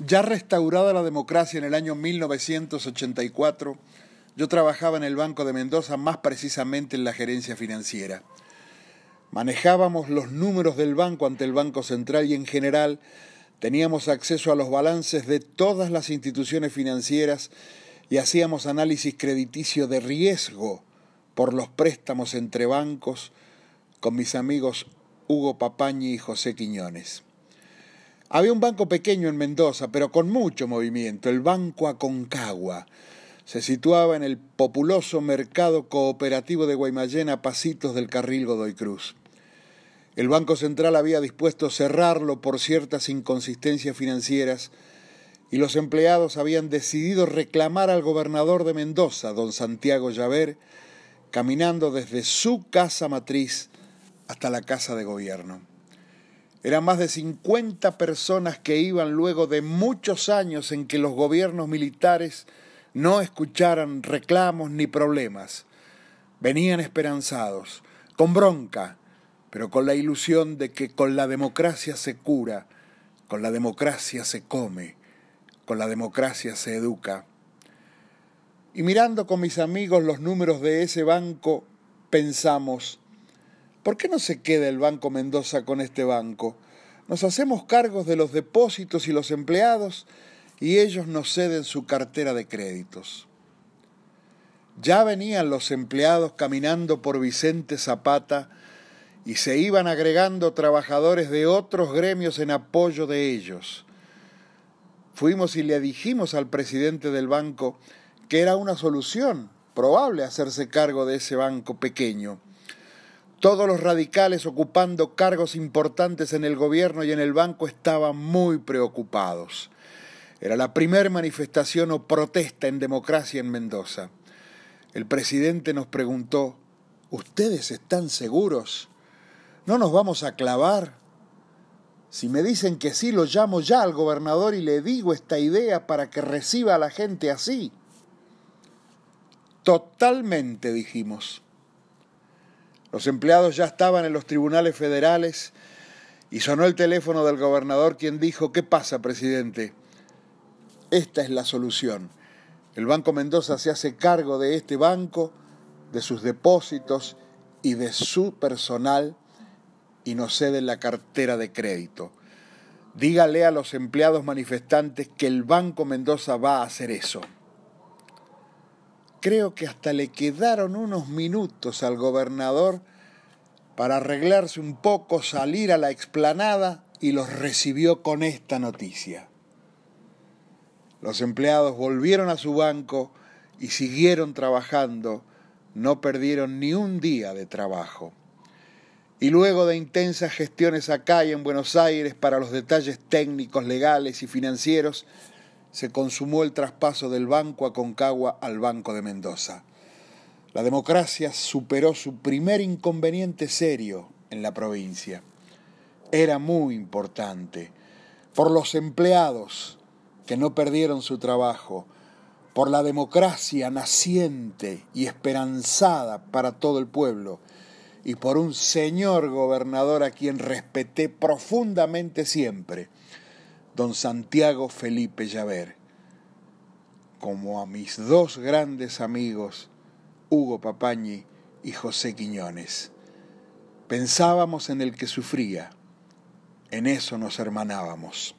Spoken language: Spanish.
Ya restaurada la democracia en el año 1984, yo trabajaba en el Banco de Mendoza, más precisamente en la gerencia financiera. Manejábamos los números del banco ante el Banco Central y en general teníamos acceso a los balances de todas las instituciones financieras y hacíamos análisis crediticio de riesgo por los préstamos entre bancos con mis amigos Hugo Papañi y José Quiñones. Había un banco pequeño en Mendoza, pero con mucho movimiento, el Banco Aconcagua. Se situaba en el populoso mercado cooperativo de Guaymallén a pasitos del carril Godoy Cruz. El Banco Central había dispuesto cerrarlo por ciertas inconsistencias financieras y los empleados habían decidido reclamar al gobernador de Mendoza, don Santiago Llaver, caminando desde su casa matriz hasta la casa de gobierno. Eran más de 50 personas que iban luego de muchos años en que los gobiernos militares no escucharan reclamos ni problemas. Venían esperanzados, con bronca, pero con la ilusión de que con la democracia se cura, con la democracia se come, con la democracia se educa. Y mirando con mis amigos los números de ese banco, pensamos, ¿Por qué no se queda el Banco Mendoza con este banco? Nos hacemos cargos de los depósitos y los empleados y ellos nos ceden su cartera de créditos. Ya venían los empleados caminando por Vicente Zapata y se iban agregando trabajadores de otros gremios en apoyo de ellos. Fuimos y le dijimos al presidente del banco que era una solución probable hacerse cargo de ese banco pequeño todos los radicales ocupando cargos importantes en el gobierno y en el banco estaban muy preocupados. Era la primera manifestación o protesta en democracia en Mendoza. El presidente nos preguntó, ¿ustedes están seguros? ¿No nos vamos a clavar? Si me dicen que sí, lo llamo ya al gobernador y le digo esta idea para que reciba a la gente así. Totalmente, dijimos. Los empleados ya estaban en los tribunales federales y sonó el teléfono del gobernador quien dijo, ¿qué pasa, presidente? Esta es la solución. El Banco Mendoza se hace cargo de este banco, de sus depósitos y de su personal y nos cede la cartera de crédito. Dígale a los empleados manifestantes que el Banco Mendoza va a hacer eso. Creo que hasta le quedaron unos minutos al gobernador para arreglarse un poco, salir a la explanada y los recibió con esta noticia. Los empleados volvieron a su banco y siguieron trabajando, no perdieron ni un día de trabajo. Y luego de intensas gestiones acá y en Buenos Aires para los detalles técnicos, legales y financieros, se consumó el traspaso del Banco Aconcagua al Banco de Mendoza. La democracia superó su primer inconveniente serio en la provincia. Era muy importante por los empleados que no perdieron su trabajo, por la democracia naciente y esperanzada para todo el pueblo, y por un señor gobernador a quien respeté profundamente siempre, don Santiago Felipe Llaver, como a mis dos grandes amigos, Hugo Papañi y José Quiñones. Pensábamos en el que sufría, en eso nos hermanábamos.